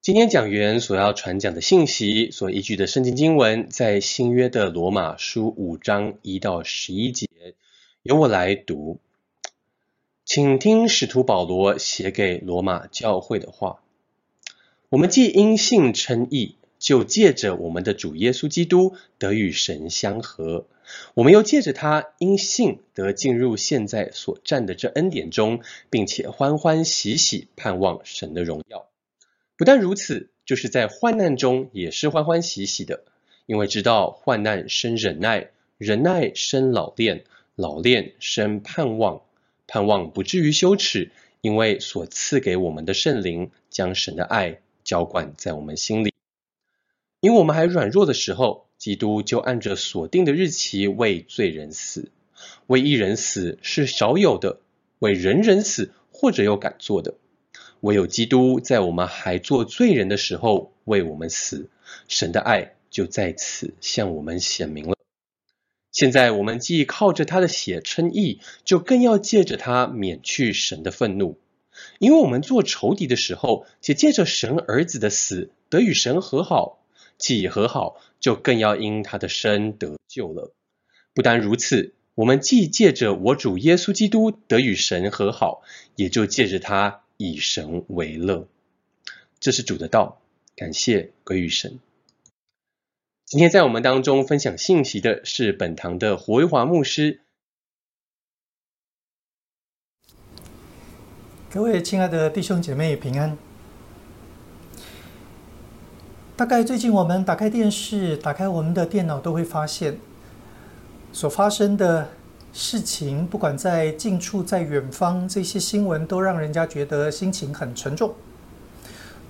今天讲员所要传讲的信息所依据的圣经经文，在新约的罗马书五章一到十一节，由我来读，请听使徒保罗写给罗马教会的话：我们既因信称义，就借着我们的主耶稣基督得与神相合；我们又借着他因信得进入现在所占的这恩典中，并且欢欢喜喜盼望神的荣耀。不但如此，就是在患难中也是欢欢喜喜的，因为知道患难生忍耐，忍耐生老练，老练生盼望，盼望不至于羞耻，因为所赐给我们的圣灵将神的爱浇灌在我们心里。因我们还软弱的时候，基督就按着所定的日期为罪人死，为一人死是少有的，为人人死或者有敢做的。唯有基督在我们还做罪人的时候为我们死，神的爱就在此向我们显明了。现在我们既靠着他的血称义，就更要借着他免去神的愤怒，因为我们做仇敌的时候，且借着神儿子的死得与神和好，既和好，就更要因他的生得救了。不单如此，我们既借着我主耶稣基督得与神和好，也就借着他。以神为乐，这是主的道。感谢归于神。今天在我们当中分享信息的是本堂的胡维华牧师。各位亲爱的弟兄姐妹平安。大概最近我们打开电视、打开我们的电脑，都会发现所发生的。事情不管在近处在远方，这些新闻都让人家觉得心情很沉重。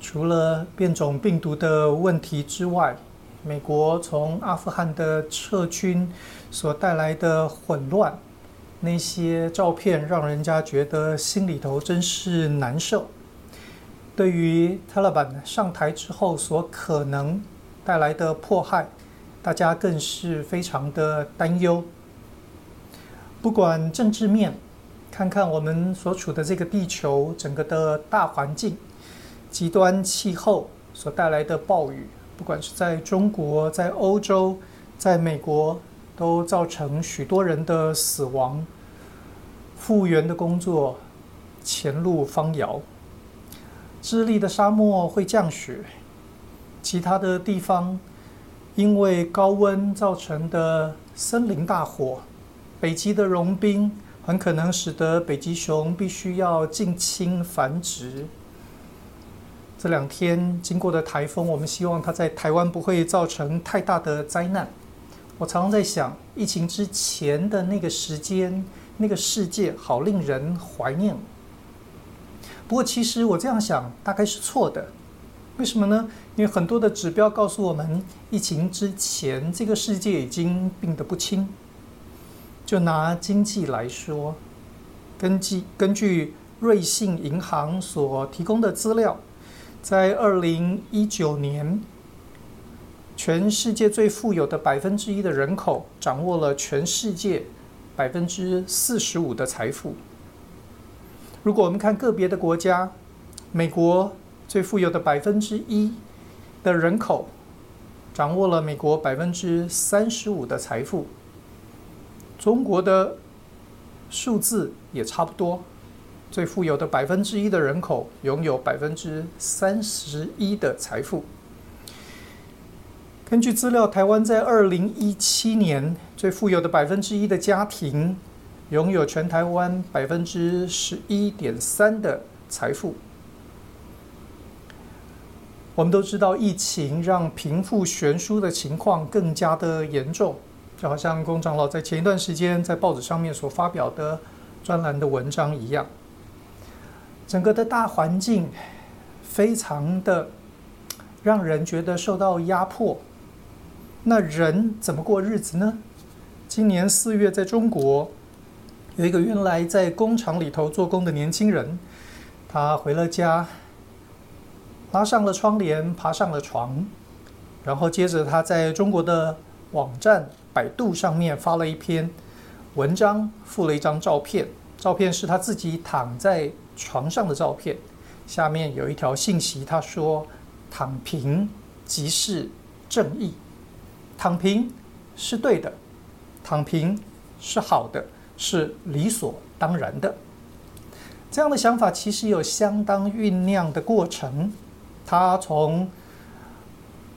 除了变种病毒的问题之外，美国从阿富汗的撤军所带来的混乱，那些照片让人家觉得心里头真是难受。对于塔利班上台之后所可能带来的迫害，大家更是非常的担忧。不管政治面，看看我们所处的这个地球，整个的大环境，极端气候所带来的暴雨，不管是在中国、在欧洲、在美国，都造成许多人的死亡。复原的工作前路方遥。智利的沙漠会降雪，其他的地方因为高温造成的森林大火。北极的融冰很可能使得北极熊必须要近亲繁殖。这两天经过的台风，我们希望它在台湾不会造成太大的灾难。我常常在想，疫情之前的那个时间，那个世界好令人怀念。不过，其实我这样想大概是错的。为什么呢？因为很多的指标告诉我们，疫情之前这个世界已经病得不轻。就拿经济来说，根据根据瑞信银行所提供的资料，在二零一九年，全世界最富有的百分之一的人口掌握了全世界百分之四十五的财富。如果我们看个别的国家，美国最富有的百分之一的人口掌握了美国百分之三十五的财富。中国的数字也差不多，最富有的百分之一的人口拥有百分之三十一的财富。根据资料，台湾在二零一七年最富有的百分之一的家庭拥有全台湾百分之十一点三的财富。我们都知道，疫情让贫富悬殊的情况更加的严重。就好像龚长老在前一段时间在报纸上面所发表的专栏的文章一样，整个的大环境非常的让人觉得受到压迫。那人怎么过日子呢？今年四月，在中国有一个原来在工厂里头做工的年轻人，他回了家，拉上了窗帘，爬上了床，然后接着他在中国的网站。百度上面发了一篇文章，附了一张照片，照片是他自己躺在床上的照片，下面有一条信息，他说：“躺平即是正义，躺平是对的，躺平是好的，是理所当然的。这样的想法其实有相当酝酿的过程。他从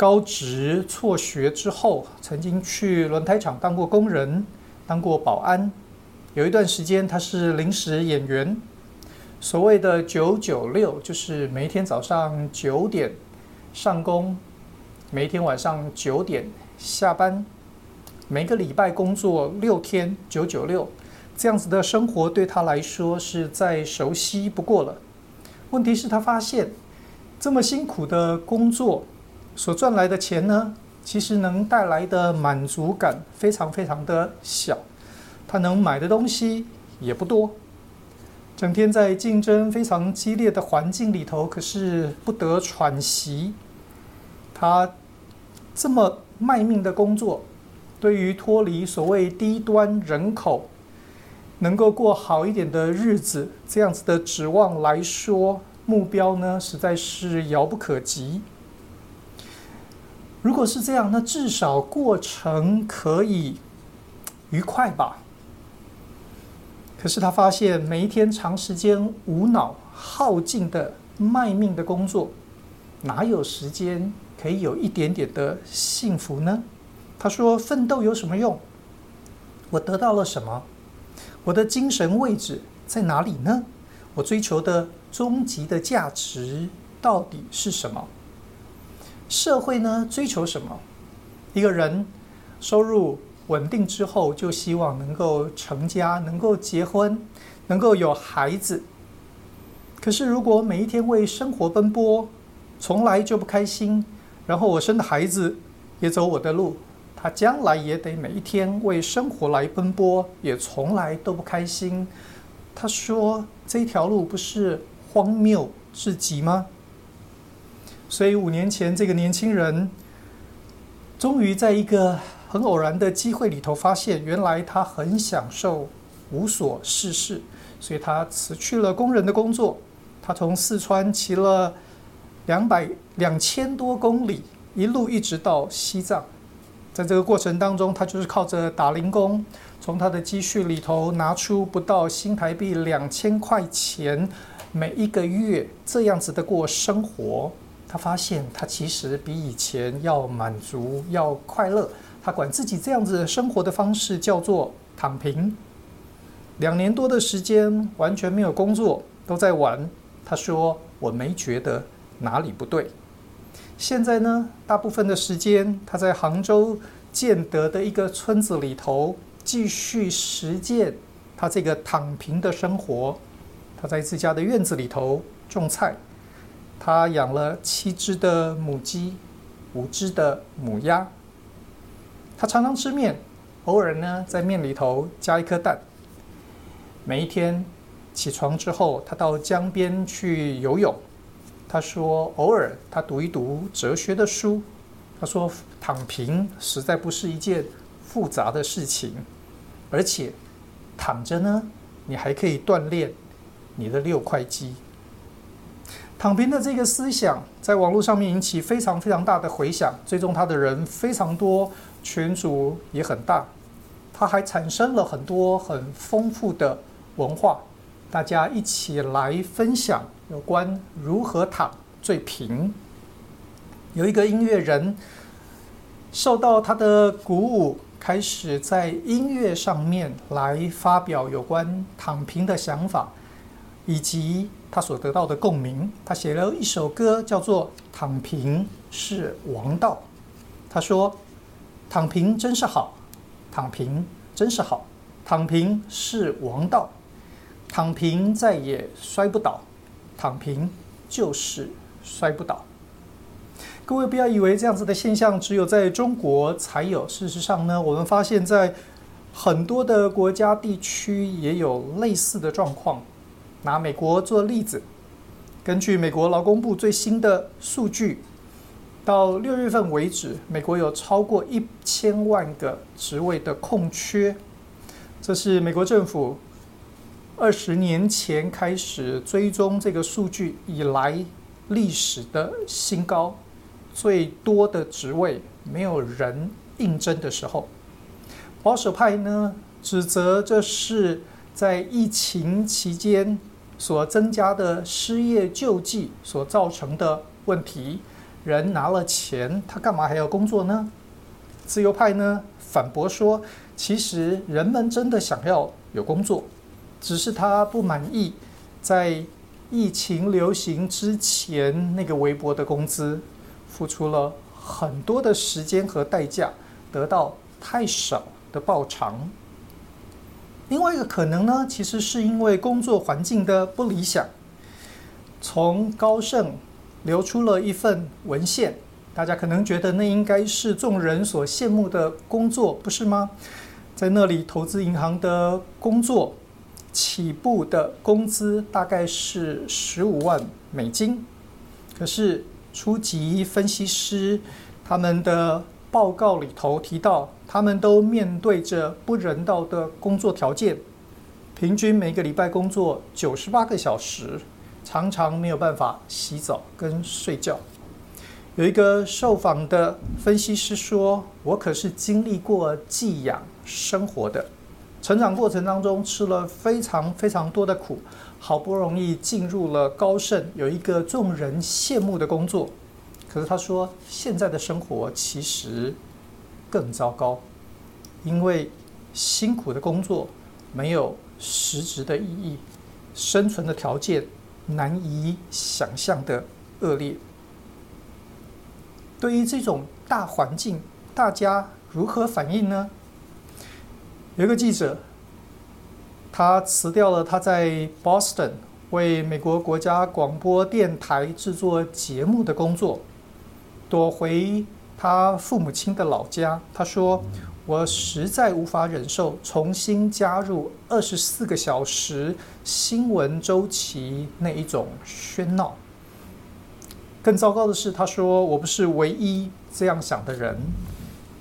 高职辍学之后，曾经去轮胎厂当过工人，当过保安。有一段时间，他是临时演员。所谓的“九九六”，就是每一天早上九点上工，每一天晚上九点下班，每个礼拜工作六天，九九六，这样子的生活对他来说是再熟悉不过了。问题是，他发现这么辛苦的工作所赚来的钱呢，其实能带来的满足感非常非常的小。他能买的东西也不多，整天在竞争非常激烈的环境里头，可是不得喘息。他这么卖命的工作，对于脱离所谓低端人口，能够过好一点的日子，这样子的指望来说，目标呢，实在是遥不可及。如果是这样，那至少过程可以愉快吧。可是他发现，每一天长时间无脑耗尽的卖命的工作，哪有时间可以有一点点的幸福呢？他说：“奋斗有什么用？我得到了什么？我的精神位置在哪里呢？我追求的终极的价值到底是什么？社会呢？追求什么？一个人收入。”稳定之后，就希望能够成家，能够结婚，能够有孩子。可是，如果每一天为生活奔波，从来就不开心，然后我生的孩子也走我的路，他将来也得每一天为生活来奔波，也从来都不开心。他说：“这条路不是荒谬至极吗？”所以，五年前，这个年轻人终于在一个。很偶然的机会里头，发现原来他很享受无所事事，所以他辞去了工人的工作。他从四川骑了两百两千多公里，一路一直到西藏。在这个过程当中，他就是靠着打零工，从他的积蓄里头拿出不到新台币两千块钱，每一个月这样子的过生活。他发现他其实比以前要满足，要快乐。他管自己这样子生活的方式叫做躺平。两年多的时间完全没有工作，都在玩。他说：“我没觉得哪里不对。”现在呢，大部分的时间他在杭州建德的一个村子里头继续实践他这个躺平的生活。他在自家的院子里头种菜，他养了七只的母鸡，五只的母鸭。他常常吃面，偶尔呢在面里头加一颗蛋。每一天起床之后，他到江边去游泳。他说，偶尔他读一读哲学的书。他说，躺平实在不是一件复杂的事情，而且躺着呢，你还可以锻炼你的六块肌。躺平的这个思想在网络上面引起非常非常大的回响，追踪他的人非常多。群组也很大，他还产生了很多很丰富的文化，大家一起来分享有关如何躺最平。有一个音乐人受到他的鼓舞，开始在音乐上面来发表有关躺平的想法，以及他所得到的共鸣。他写了一首歌，叫做《躺平是王道》。他说。躺平真是好，躺平真是好，躺平是王道，躺平再也摔不倒，躺平就是摔不倒。各位不要以为这样子的现象只有在中国才有，事实上呢，我们发现在很多的国家地区也有类似的状况。拿美国做例子，根据美国劳工部最新的数据。到六月份为止，美国有超过一千万个职位的空缺，这是美国政府二十年前开始追踪这个数据以来历史的新高，最多的职位没有人应征的时候。保守派呢，指责这是在疫情期间所增加的失业救济所造成的问题。人拿了钱，他干嘛还要工作呢？自由派呢，反驳说，其实人们真的想要有工作，只是他不满意在疫情流行之前那个微薄的工资，付出了很多的时间和代价，得到太少的报偿。另外一个可能呢，其实是因为工作环境的不理想。从高盛流出了一份文献，大家可能觉得那应该是众人所羡慕的工作，不是吗？在那里，投资银行的工作起步的工资大概是十五万美金，可是初级分析师他们的报告里头提到，他们都面对着不人道的工作条件，平均每个礼拜工作九十八个小时，常常没有办法洗澡跟睡觉。有一个受访的分析师说：“我可是经历过寄养生活的，成长过程当中吃了非常非常多的苦，好不容易进入了高盛，有一个众人羡慕的工作。可是他说，现在的生活其实更糟糕，因为辛苦的工作没有实质的意义，生存的条件难以想象的恶劣。”对于这种大环境，大家如何反应呢？有一个记者，他辞掉了他在 Boston 为美国国家广播电台制作节目的工作，躲回他父母亲的老家。他说：“我实在无法忍受重新加入二十四个小时新闻周期那一种喧闹。”更糟糕的是，他说：“我不是唯一这样想的人。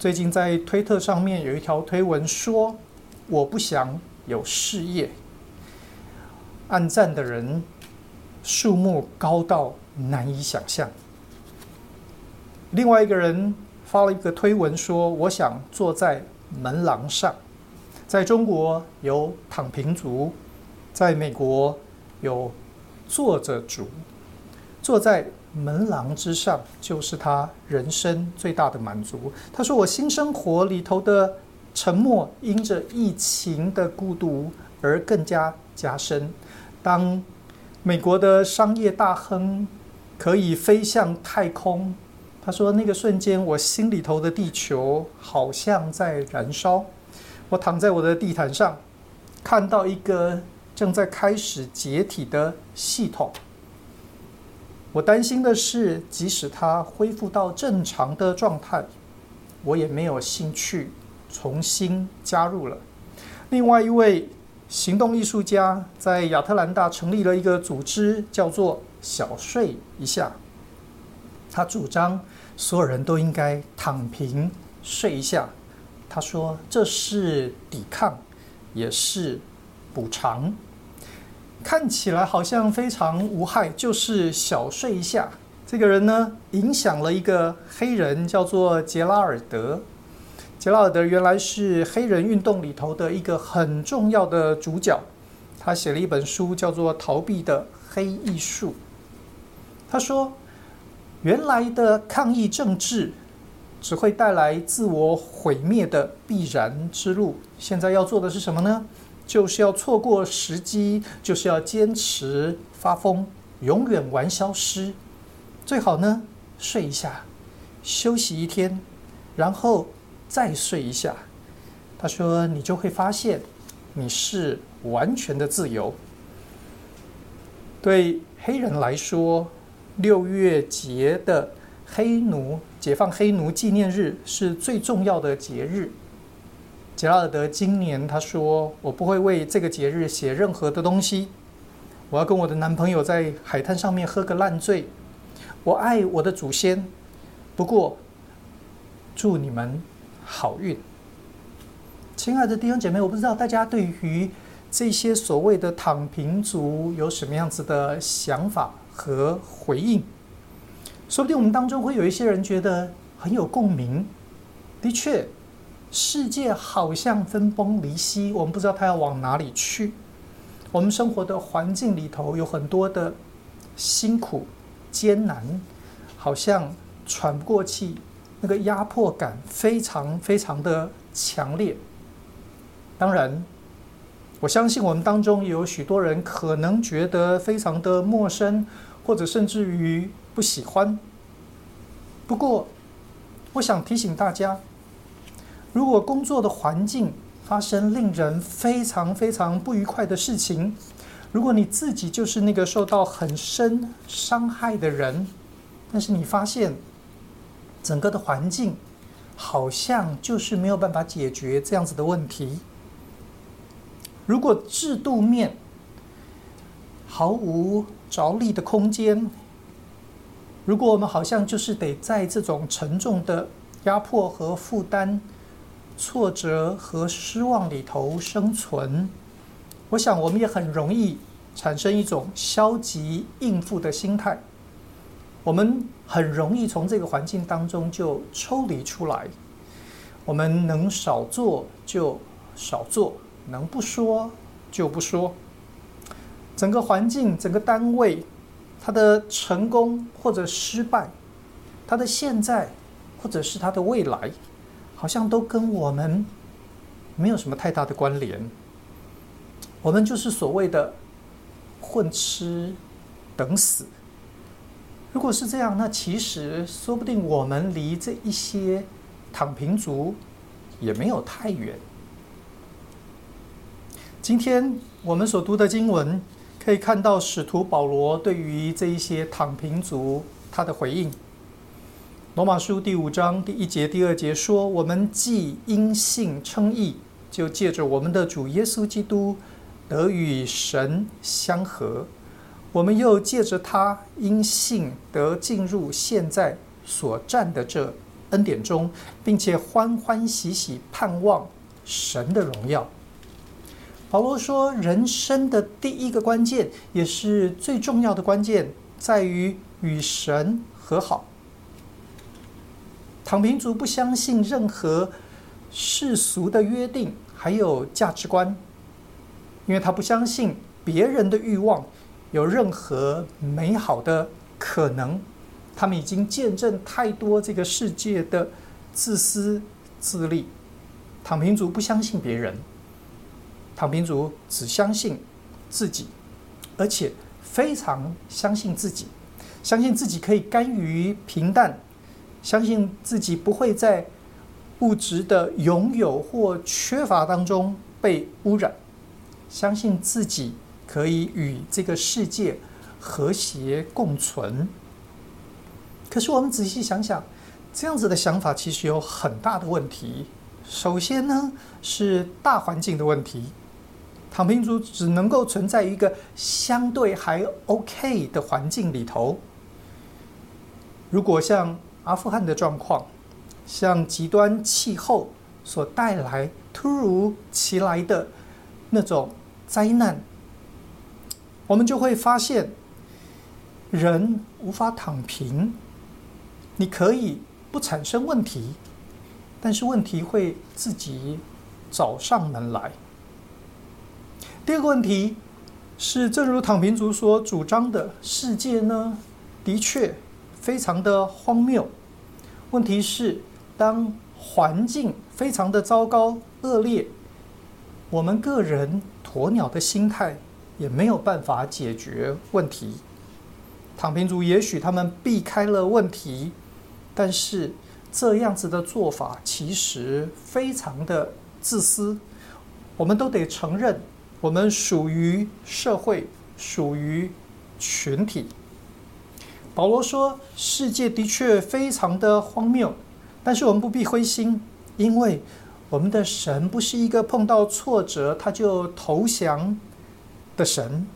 最近在推特上面有一条推文说，我不想有事业。按赞的人数目高到难以想象。另外一个人发了一个推文说，我想坐在门廊上。在中国有躺平族，在美国有坐着族，坐在。”门廊之上，就是他人生最大的满足。他说：“我新生活里头的沉默，因着疫情的孤独而更加加深。当美国的商业大亨可以飞向太空，他说那个瞬间，我心里头的地球好像在燃烧。我躺在我的地毯上，看到一个正在开始解体的系统。”我担心的是，即使它恢复到正常的状态，我也没有兴趣重新加入了。另外一位行动艺术家在亚特兰大成立了一个组织，叫做“小睡一下”。他主张所有人都应该躺平睡一下。他说这是抵抗，也是补偿。看起来好像非常无害，就是小睡一下。这个人呢，影响了一个黑人，叫做杰拉尔德。杰拉尔德原来是黑人运动里头的一个很重要的主角。他写了一本书，叫做《逃避的黑艺术》。他说，原来的抗议政治只会带来自我毁灭的必然之路。现在要做的是什么呢？就是要错过时机，就是要坚持发疯，永远玩消失。最好呢，睡一下，休息一天，然后再睡一下。他说，你就会发现，你是完全的自由。对黑人来说，六月节的黑奴解放黑奴纪念日是最重要的节日。杰拉尔德今年他说：“我不会为这个节日写任何的东西，我要跟我的男朋友在海滩上面喝个烂醉。我爱我的祖先，不过祝你们好运。”亲爱的弟兄姐妹，我不知道大家对于这些所谓的躺平族有什么样子的想法和回应。说不定我们当中会有一些人觉得很有共鸣。的确，世界好像分崩离析，我们不知道它要往哪里去。我们生活的环境里头有很多的辛苦、艰难，好像喘不过气，那个压迫感非常非常的强烈。当然，我相信我们当中也有许多人可能觉得非常的陌生，或者甚至于不喜欢。不过，我想提醒大家，如果工作的环境发生令人非常非常不愉快的事情，如果你自己就是那个受到很深伤害的人，但是你发现整个的环境好像就是没有办法解决这样子的问题。如果制度面毫无着力的空间，如果我们好像就是得在这种沉重的压迫和负担、挫折和失望里头生存，我想我们也很容易产生一种消极应付的心态。我们很容易从这个环境当中就抽离出来，我们能少做就少做。能不说就不说。整个环境、整个单位，它的成功或者失败，它的现在或者是它的未来，好像都跟我们没有什么太大的关联。我们就是所谓的混吃等死。如果是这样，那其实说不定我们离这一些躺平族也没有太远。今天我们所读的经文，可以看到使徒保罗对于这一些躺平族他的回应。罗马书第五章第一节、第二节说：“我们既因信称义，就借着我们的主耶稣基督得与神相和；我们又借着他因信得进入现在所站的这恩典中，并且欢欢喜喜盼望神的荣耀。”保罗说：“人生的第一个关键，也是最重要的关键，在于与神和好。躺平族不相信任何世俗的约定，还有价值观，因为他不相信别人的欲望有任何美好的可能。他们已经见证太多这个世界的自私自利。躺平族不相信别人。”躺平族只相信自己，而且非常相信自己，相信自己可以甘于平淡，相信自己不会在物质的拥有或缺乏当中被污染，相信自己可以与这个世界和谐共存。可是我们仔细想想，这样子的想法其实有很大的问题。首先呢，是大环境的问题。躺平族只能够存在一个相对还 OK 的环境里头。如果像阿富汗的状况，像极端气候所带来突如其来的那种灾难，我们就会发现，人无法躺平。你可以不产生问题，但是问题会自己找上门来。第二个问题是，正如躺平族所主张的，世界呢，的确非常的荒谬。问题是，当环境非常的糟糕恶劣，我们个人鸵鸟的心态也没有办法解决问题。躺平族也许他们避开了问题，但是这样子的做法其实非常的自私。我们都得承认。我们属于社会，属于群体。保罗说：“世界的确非常的荒谬，但是我们不必灰心，因为我们的神不是一个碰到挫折他就投降的神。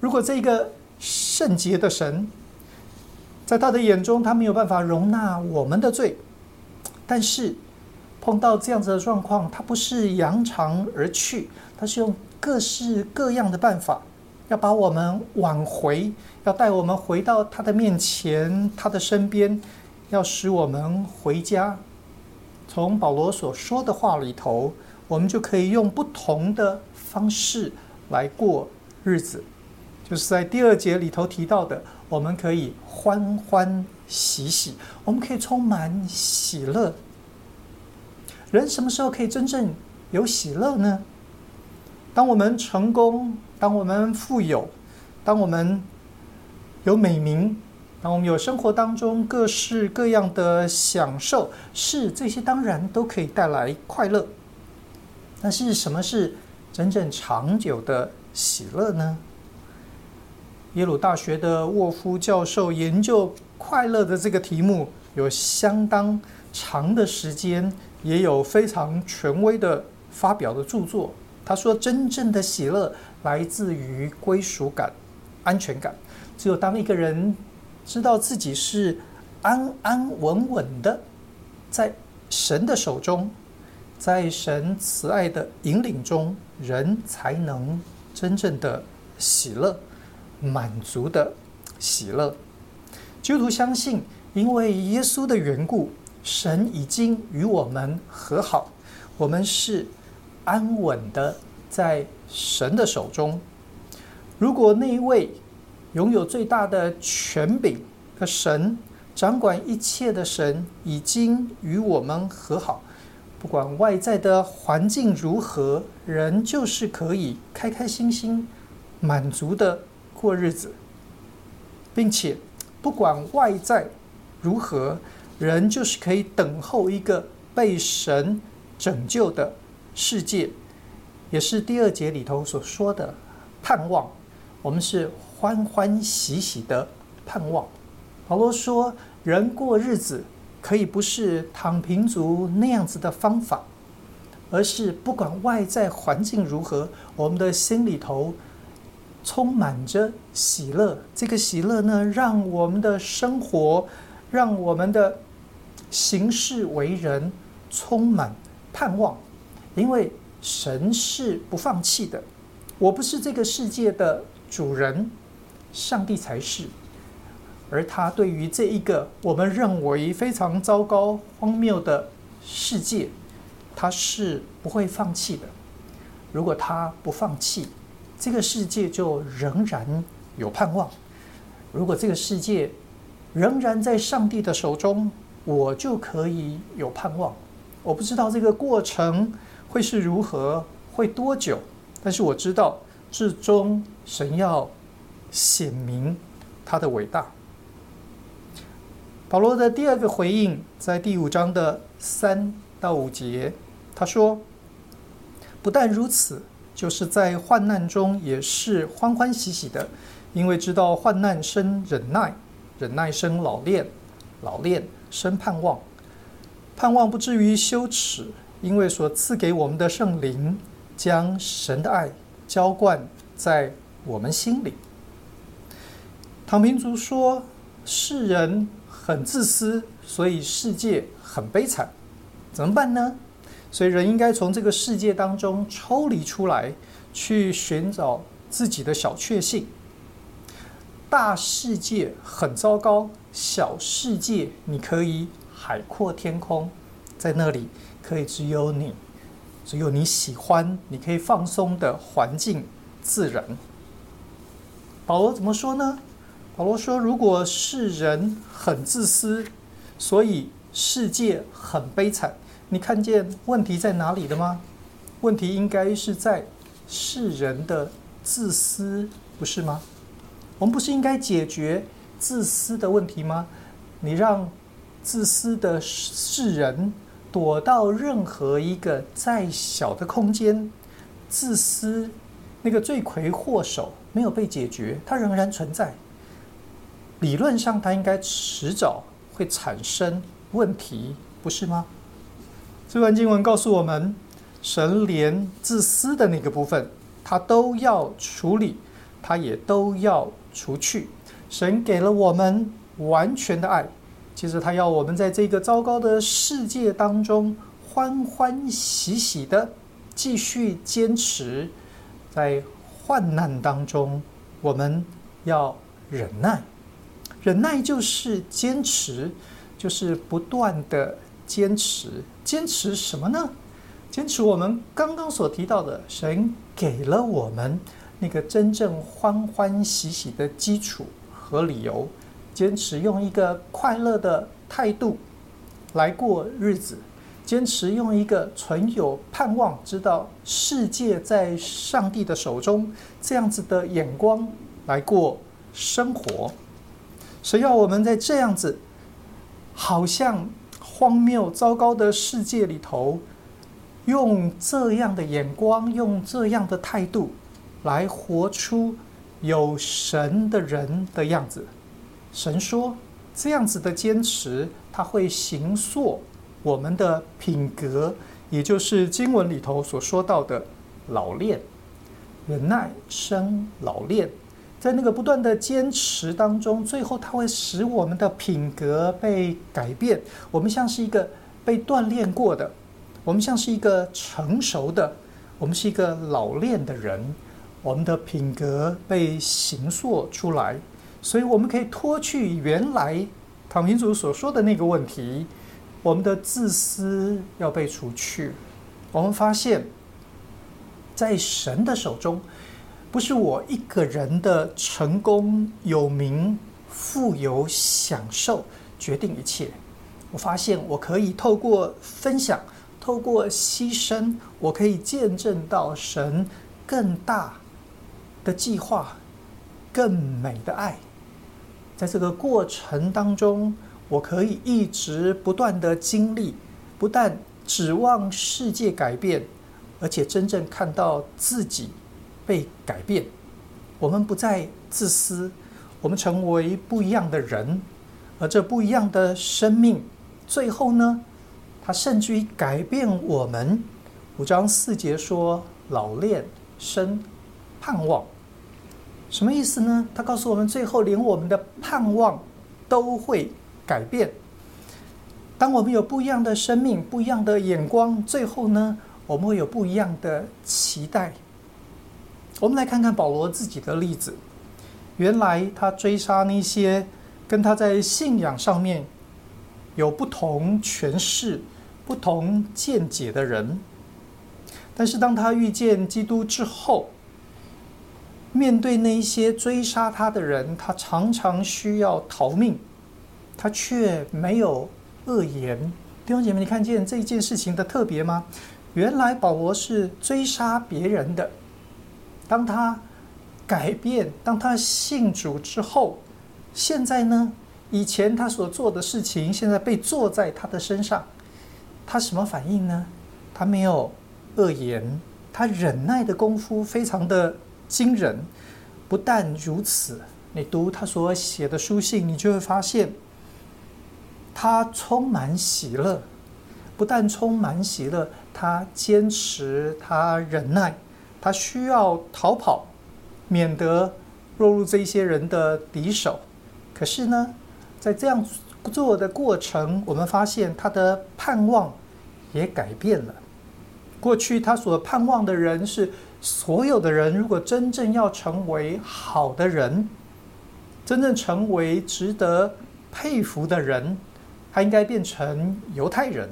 如果这个圣洁的神，在他的眼中，他没有办法容纳我们的罪，但是碰到这样子的状况，他不是扬长而去，他是用。”各式各样的办法，要把我们挽回，要带我们回到他的面前，他的身边，要使我们回家。从保罗所说的话里头，我们就可以用不同的方式来过日子，就是在第二节里头提到的，我们可以欢欢喜喜，我们可以充满喜乐。人什么时候可以真正有喜乐呢？当我们成功，当我们富有，当我们有美名，当我们有生活当中各式各样的享受，是这些当然都可以带来快乐。但是什么是真正长久的喜乐呢？耶鲁大学的沃夫教授研究快乐的这个题目，有相当长的时间，也有非常权威的发表的著作。他说：“真正的喜乐来自于归属感、安全感。只有当一个人知道自己是安安稳稳的，在神的手中，在神慈爱的引领中，人才能真正的喜乐、满足的喜乐。”基督徒相信，因为耶稣的缘故，神已经与我们和好，我们是。安稳的在神的手中。如果那一位拥有最大的权柄的神，掌管一切的神，已经与我们和好，不管外在的环境如何，人就是可以开开心心、满足的过日子，并且不管外在如何，人就是可以等候一个被神拯救的。世界也是第二节里头所说的盼望，我们是欢欢喜喜的盼望。保罗说，人过日子可以不是躺平族那样子的方法，而是不管外在环境如何，我们的心里头充满着喜乐。这个喜乐呢，让我们的生活，让我们的行事为人充满盼望。因为神是不放弃的，我不是这个世界的主人，上帝才是。而他对于这一个我们认为非常糟糕、荒谬的世界，他是不会放弃的。如果他不放弃，这个世界就仍然有盼望。如果这个世界仍然在上帝的手中，我就可以有盼望。我不知道这个过程。会是如何？会多久？但是我知道，至终神要显明他的伟大。保罗的第二个回应在第五章的三到五节，他说：“不但如此，就是在患难中也是欢欢喜喜的，因为知道患难生忍耐，忍耐生老练，老练生盼望，盼望不至于羞耻。”因为所赐给我们的圣灵，将神的爱浇灌在我们心里。躺平族说，世人很自私，所以世界很悲惨，怎么办呢？所以人应该从这个世界当中抽离出来，去寻找自己的小确幸。大世界很糟糕，小世界你可以海阔天空，在那里。可以只有你，只有你喜欢，你可以放松的环境自然。保罗怎么说呢？保罗说：“如果世人很自私，所以世界很悲惨。你看见问题在哪里的吗？问题应该是在世人的自私，不是吗？我们不是应该解决自私的问题吗？你让自私的世人。”躲到任何一个再小的空间，自私那个罪魁祸首没有被解决，它仍然存在。理论上，它应该迟早会产生问题，不是吗？这段经文告诉我们，神连自私的那个部分，他都要处理，他也都要除去。神给了我们完全的爱。其实他要我们在这个糟糕的世界当中欢欢喜喜的继续坚持，在患难当中我们要忍耐。忍耐就是坚持，就是不断的坚持。坚持什么呢？坚持我们刚刚所提到的，神给了我们那个真正欢欢喜喜的基础和理由。坚持用一个快乐的态度来过日子，坚持用一个存有盼望，知道世界在上帝的手中，这样子的眼光来过生活。谁要我们在这样子好像荒谬糟糕的世界里头，用这样的眼光，用这样的态度来活出有神的人的样子？神说：“这样子的坚持，它会形塑我们的品格，也就是经文里头所说到的老练、忍耐生老练。在那个不断的坚持当中，最后它会使我们的品格被改变。我们像是一个被锻炼过的，我们像是一个成熟的，我们是一个老练的人。我们的品格被形塑出来。”所以，我们可以脱去原来躺平族所说的那个问题，我们的自私要被除去。我们发现，在神的手中，不是我一个人的成功、有名、富有、享受决定一切。我发现，我可以透过分享，透过牺牲，我可以见证到神更大的计划，更美的爱。在这个过程当中，我可以一直不断的经历，不但指望世界改变，而且真正看到自己被改变。我们不再自私，我们成为不一样的人，而这不一样的生命，最后呢，它甚至于改变我们。五章四节说：“老练生盼望。”什么意思呢？他告诉我们，最后连我们的盼望都会改变。当我们有不一样的生命、不一样的眼光，最后呢，我们会有不一样的期待。我们来看看保罗自己的例子。原来他追杀那些跟他在信仰上面有不同诠释、不同见解的人，但是当他遇见基督之后，面对那些追杀他的人，他常常需要逃命，他却没有恶言。弟兄姐妹，你看见这件事情的特别吗？原来保罗是追杀别人的，当他改变，当他信主之后，现在呢？以前他所做的事情，现在被做在他的身上，他什么反应呢？他没有恶言，他忍耐的功夫非常的。惊人！不但如此，你读他所写的书信，你就会发现，他充满喜乐。不但充满喜乐，他坚持，他忍耐，他需要逃跑，免得落入这些人的敌手。可是呢，在这样做的过程，我们发现他的盼望也改变了。过去他所盼望的人是。所有的人，如果真正要成为好的人，真正成为值得佩服的人，他应该变成犹太人。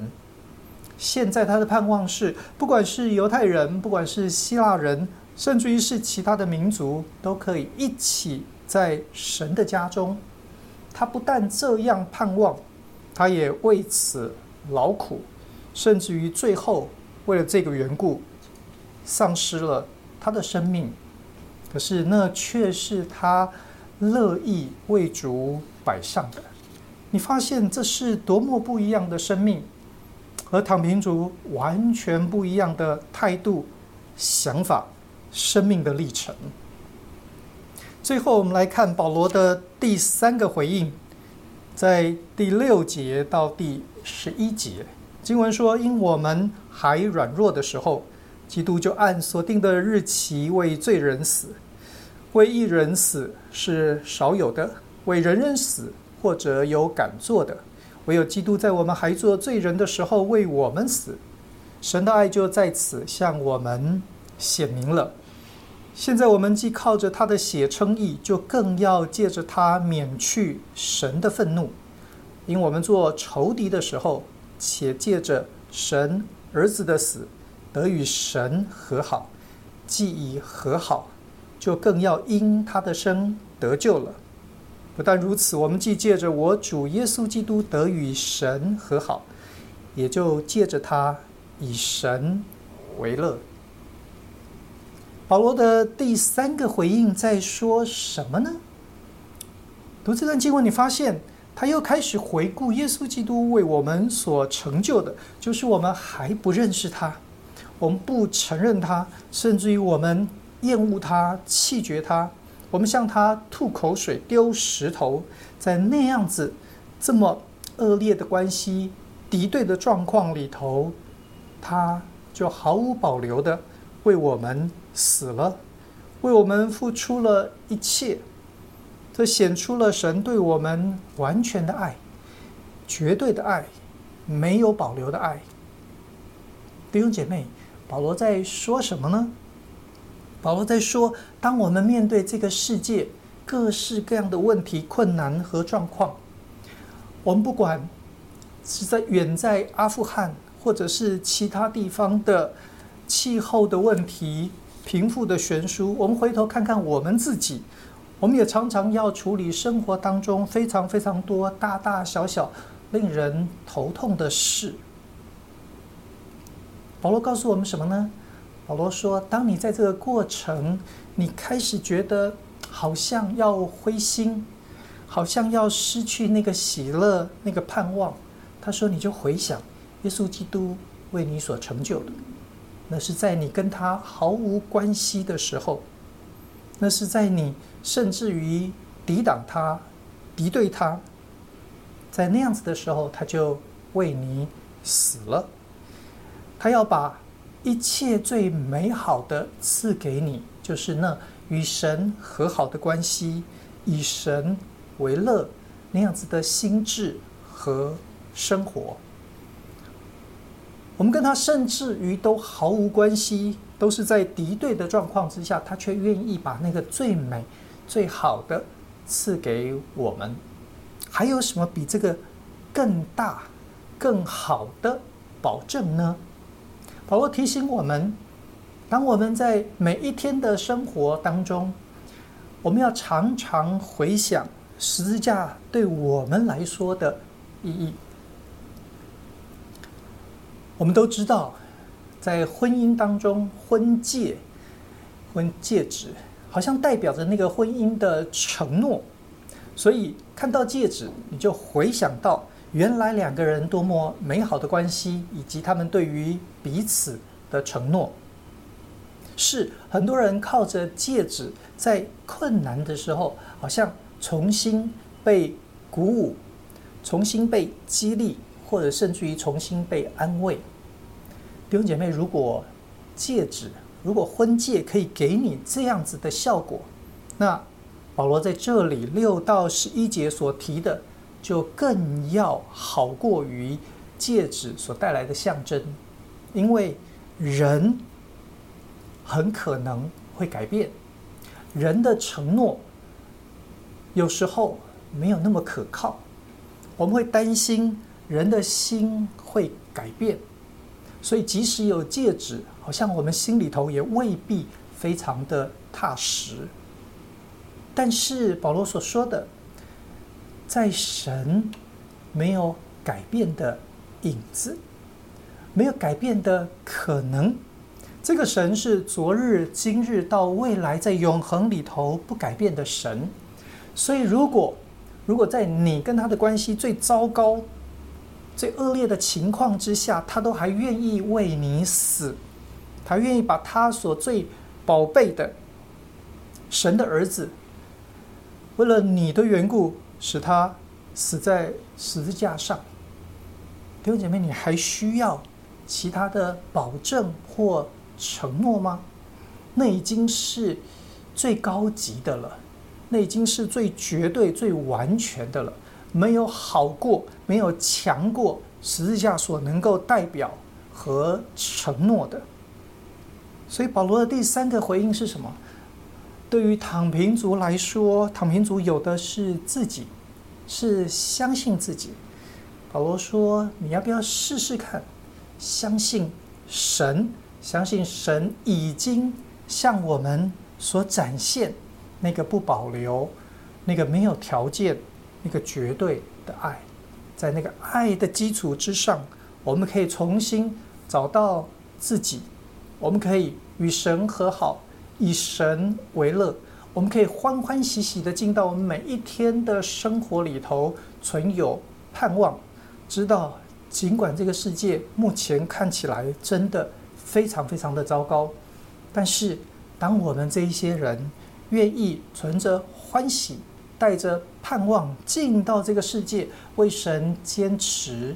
现在他的盼望是，不管是犹太人，不管是希腊人，甚至于是其他的民族，都可以一起在神的家中。他不但这样盼望，他也为此劳苦，甚至于最后为了这个缘故。丧失了他的生命，可是那却是他乐意为主摆上的。你发现这是多么不一样的生命，和躺平族完全不一样的态度、想法、生命的历程。最后，我们来看保罗的第三个回应，在第六节到第十一节，经文说：“因我们还软弱的时候。”基督就按所定的日期为罪人死，为一人死是少有的，为人人死或者有敢做的，唯有基督在我们还做罪人的时候为我们死，神的爱就在此向我们显明了。现在我们既靠着他的血称义，就更要借着他免去神的愤怒，因我们做仇敌的时候，且借着神儿子的死，得与神和好；既已和好，就更要因他的生得救了。不但如此，我们既借着我主耶稣基督得与神和好，也就借着他以神为乐。保罗的第三个回应在说什么呢？读这段经文，你发现他又开始回顾耶稣基督为我们所成就的，就是我们还不认识他，我们不承认他，甚至于我们厌恶他、弃绝他，我们向他吐口水、丢石头，在那样子这么恶劣的关系、敌对的状况里头，他就毫无保留的为我们。死了，为我们付出了一切，这显出了神对我们完全的爱，绝对的爱，没有保留的爱。弟兄姐妹，保罗在说什么呢？保罗在说，当我们面对这个世界各式各样的问题、困难和状况，我们不管是在远在阿富汗，或者是其他地方的气候的问题。贫富的悬殊，我们回头看看我们自己，我们也常常要处理生活当中非常非常多大大小小令人头痛的事。保罗告诉我们什么呢？保罗说，当你在这个过程，你开始觉得好像要灰心，好像要失去那个喜乐、那个盼望，他说，你就回想耶稣基督为你所成就的。那是在你跟他毫无关系的时候，那是在你甚至于抵挡他、敌对他，在那样子的时候，他就为你死了。他要把一切最美好的赐给你，就是那与神和好的关系，以神为乐那样子的心智和生活。我们跟他甚至于都毫无关系，都是在敌对的状况之下，他却愿意把那个最美、最好的赐给我们。还有什么比这个更大、更好的保证呢？保罗提醒我们，当我们在每一天的生活当中，我们要常常回想十字架对我们来说的意义。我们都知道，在婚姻当中，婚戒、婚戒指好像代表着那个婚姻的承诺，所以看到戒指，你就回想到原来两个人多么美好的关系，以及他们对于彼此的承诺。是很多人靠着戒指，在困难的时候，好像重新被鼓舞，重新被激励。或者甚至于重新被安慰，弟兄姐妹，如果戒指，如果婚戒可以给你这样子的效果，那保罗在这里六到十一节所提的，就更要好过于戒指所带来的象征，因为人很可能会改变，人的承诺有时候没有那么可靠，我们会担心。人的心会改变，所以即使有戒指，好像我们心里头也未必非常的踏实。但是保罗所说的，在神没有改变的影子，没有改变的可能。这个神是昨日、今日到未来，在永恒里头不改变的神。所以，如果如果在你跟他的关系最糟糕，最恶劣的情况之下，他都还愿意为你死，他愿意把他所最宝贝的神的儿子，为了你的缘故，使他死在十字架上。弟兄姐妹，你还需要其他的保证或承诺吗？那已经是最高级的了，那已经是最绝对、最完全的了。没有好过，没有强过十字架所能够代表和承诺的。所以保罗的第三个回应是什么？对于躺平族来说，躺平族有的是自己，是相信自己。保罗说：“你要不要试试看？相信神，相信神已经向我们所展现那个不保留、那个没有条件、那个绝对的爱，在那个爱的基础之上，我们可以重新找到自己，我们可以与神和好。”以神为乐，我们可以欢欢喜喜地进到我们每一天的生活里头，存有盼望，知道尽管这个世界目前看起来真的非常非常的糟糕，但是当我们这一些人愿意存着欢喜，带着盼望进到这个世界，为神坚持，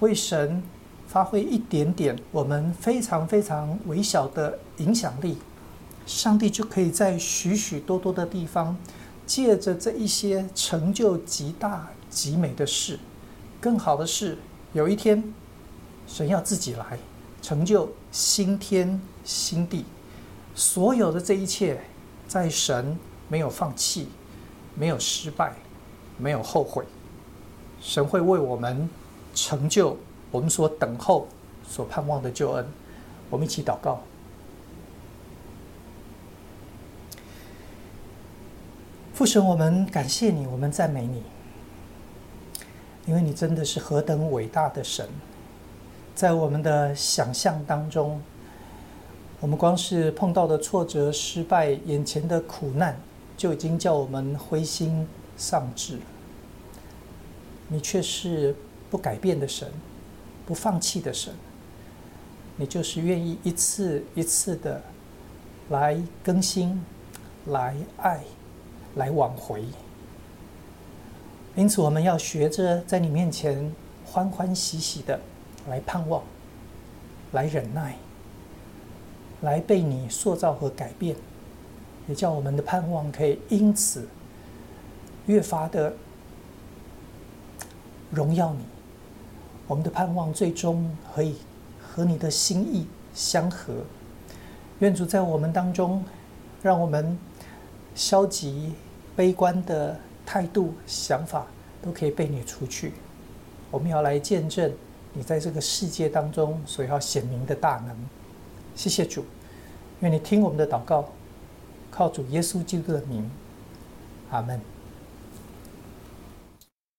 为神发挥一点点我们非常非常微小的影响力。上帝就可以在许许多多的地方，借着这一些成就极大极美的事，更好的是，有一天，神要自己来成就新天新地，所有的这一切，在神没有放弃，没有失败，没有后悔，神会为我们成就我们所等候、所盼望的救恩。我们一起祷告。父神，我们感谢你，我们赞美你，因为你真的是何等伟大的神。在我们的想象当中，我们光是碰到的挫折、失败、眼前的苦难，就已经叫我们灰心丧志了。你却是不改变的神，不放弃的神。你就是愿意一次一次的来更新，来爱。来挽回，因此我们要学着在你面前欢欢喜喜的来盼望，来忍耐，来被你塑造和改变，也叫我们的盼望可以因此越发的荣耀你。我们的盼望最终可以和你的心意相合。愿主在我们当中，让我们。消极、悲观的态度、想法都可以被你除去。我们要来见证你在这个世界当中所要显明的大能。谢谢主，愿你听我们的祷告，靠主耶稣基督的名，阿门。